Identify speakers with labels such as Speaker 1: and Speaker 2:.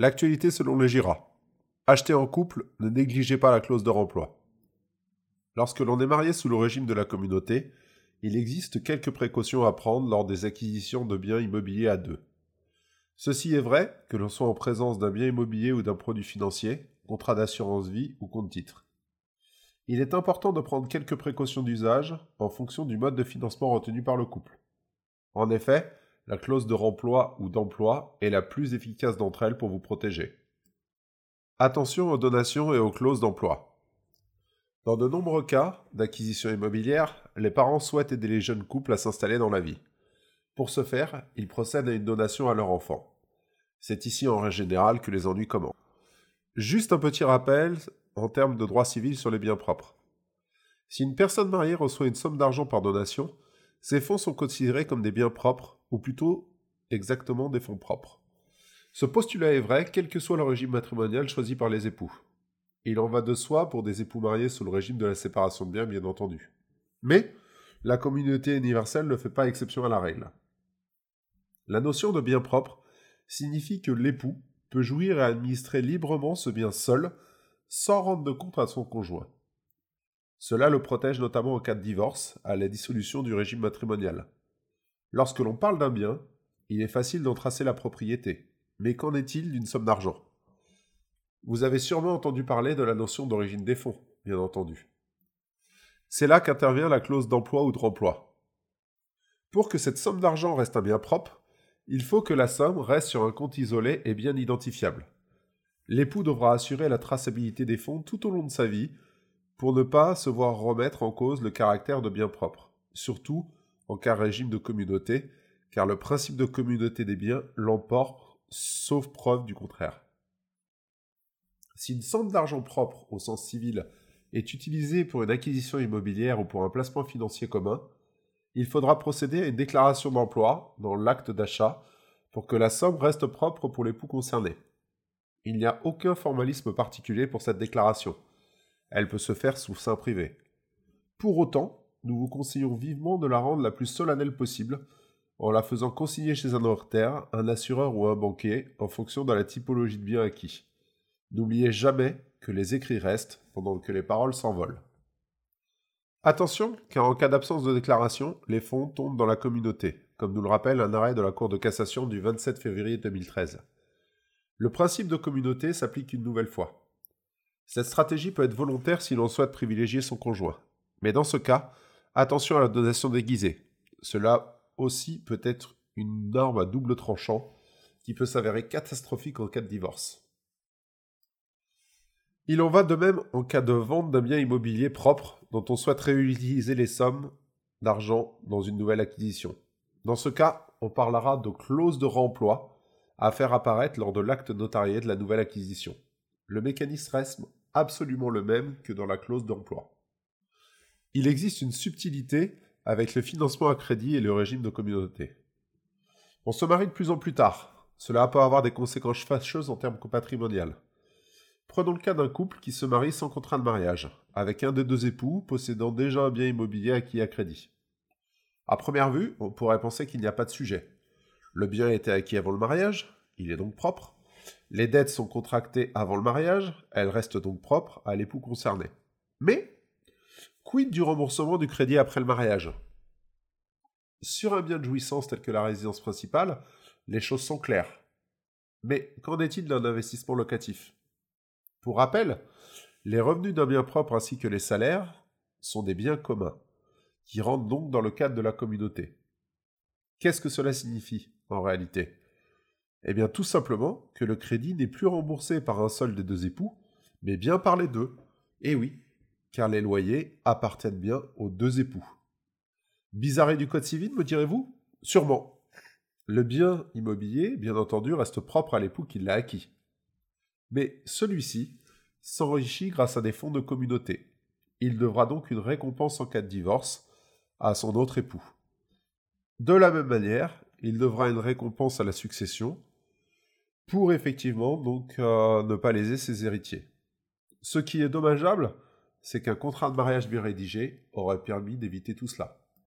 Speaker 1: L'actualité selon les GIRA. Acheter en couple, ne négligez pas la clause de remploi. Lorsque l'on est marié sous le régime de la communauté, il existe quelques précautions à prendre lors des acquisitions de biens immobiliers à deux. Ceci est vrai que l'on soit en présence d'un bien immobilier ou d'un produit financier, contrat d'assurance vie ou compte titre. Il est important de prendre quelques précautions d'usage en fonction du mode de financement retenu par le couple. En effet, la clause de remploi ou d'emploi est la plus efficace d'entre elles pour vous protéger. Attention aux donations et aux clauses d'emploi. Dans de nombreux cas d'acquisition immobilière, les parents souhaitent aider les jeunes couples à s'installer dans la vie. Pour ce faire, ils procèdent à une donation à leur enfant. C'est ici en règle générale que les ennuis commencent. Juste un petit rappel en termes de droit civil sur les biens propres. Si une personne mariée reçoit une somme d'argent par donation, ces fonds sont considérés comme des biens propres, ou plutôt exactement des fonds propres. Ce postulat est vrai quel que soit le régime matrimonial choisi par les époux. Il en va de soi pour des époux mariés sous le régime de la séparation de biens, bien entendu. Mais la communauté universelle ne fait pas exception à la règle. La notion de bien propre signifie que l'époux peut jouir et administrer librement ce bien seul, sans rendre de compte à son conjoint. Cela le protège notamment en cas de divorce, à la dissolution du régime matrimonial. Lorsque l'on parle d'un bien, il est facile d'en tracer la propriété. Mais qu'en est-il d'une somme d'argent? Vous avez sûrement entendu parler de la notion d'origine des fonds, bien entendu. C'est là qu'intervient la clause d'emploi ou de remploi. Pour que cette somme d'argent reste un bien propre, il faut que la somme reste sur un compte isolé et bien identifiable. L'époux devra assurer la traçabilité des fonds tout au long de sa vie pour ne pas se voir remettre en cause le caractère de bien propre, surtout en cas régime de communauté, car le principe de communauté des biens l'emporte sauf preuve du contraire. Si une somme d'argent propre au sens civil est utilisée pour une acquisition immobilière ou pour un placement financier commun, il faudra procéder à une déclaration d'emploi dans l'acte d'achat pour que la somme reste propre pour l'époux concerné. Il n'y a aucun formalisme particulier pour cette déclaration. Elle peut se faire sous sein privé. Pour autant, nous vous conseillons vivement de la rendre la plus solennelle possible en la faisant consigner chez un notaire, un assureur ou un banquier en fonction de la typologie de bien acquis. N'oubliez jamais que les écrits restent pendant que les paroles s'envolent. Attention, car en cas d'absence de déclaration, les fonds tombent dans la communauté, comme nous le rappelle un arrêt de la Cour de cassation du 27 février 2013. Le principe de communauté s'applique une nouvelle fois. Cette stratégie peut être volontaire si l'on souhaite privilégier son conjoint. Mais dans ce cas, attention à la donation déguisée. Cela aussi peut être une norme à double tranchant qui peut s'avérer catastrophique en cas de divorce. Il en va de même en cas de vente d'un bien immobilier propre dont on souhaite réutiliser les sommes d'argent dans une nouvelle acquisition. Dans ce cas, on parlera de clause de remploi à faire apparaître lors de l'acte notarié de la nouvelle acquisition. Le mécanisme reste absolument le même que dans la clause d'emploi. Il existe une subtilité avec le financement à crédit et le régime de communauté. On se marie de plus en plus tard. Cela peut avoir des conséquences fâcheuses en termes patrimonial. Prenons le cas d'un couple qui se marie sans contrat de mariage, avec un des deux époux possédant déjà un bien immobilier acquis à crédit. À première vue, on pourrait penser qu'il n'y a pas de sujet. Le bien a été acquis avant le mariage, il est donc propre, les dettes sont contractées avant le mariage, elles restent donc propres à l'époux concerné. Mais, quid du remboursement du crédit après le mariage? Sur un bien de jouissance tel que la résidence principale, les choses sont claires. Mais qu'en est-il d'un investissement locatif? Pour rappel, les revenus d'un bien propre ainsi que les salaires sont des biens communs, qui rentrent donc dans le cadre de la communauté. Qu'est-ce que cela signifie en réalité? Eh bien tout simplement que le crédit n'est plus remboursé par un seul des deux époux, mais bien par les deux. Et eh oui, car les loyers appartiennent bien aux deux époux. Bizarrerie du Code civil, me direz-vous? Sûrement. Le bien immobilier, bien entendu, reste propre à l'époux qui l'a acquis. Mais celui-ci s'enrichit grâce à des fonds de communauté. Il devra donc une récompense en cas de divorce à son autre époux. De la même manière, il devra une récompense à la succession pour effectivement donc euh, ne pas léser ses héritiers. Ce qui est dommageable, c'est qu'un contrat de mariage bien rédigé aurait permis d'éviter tout cela.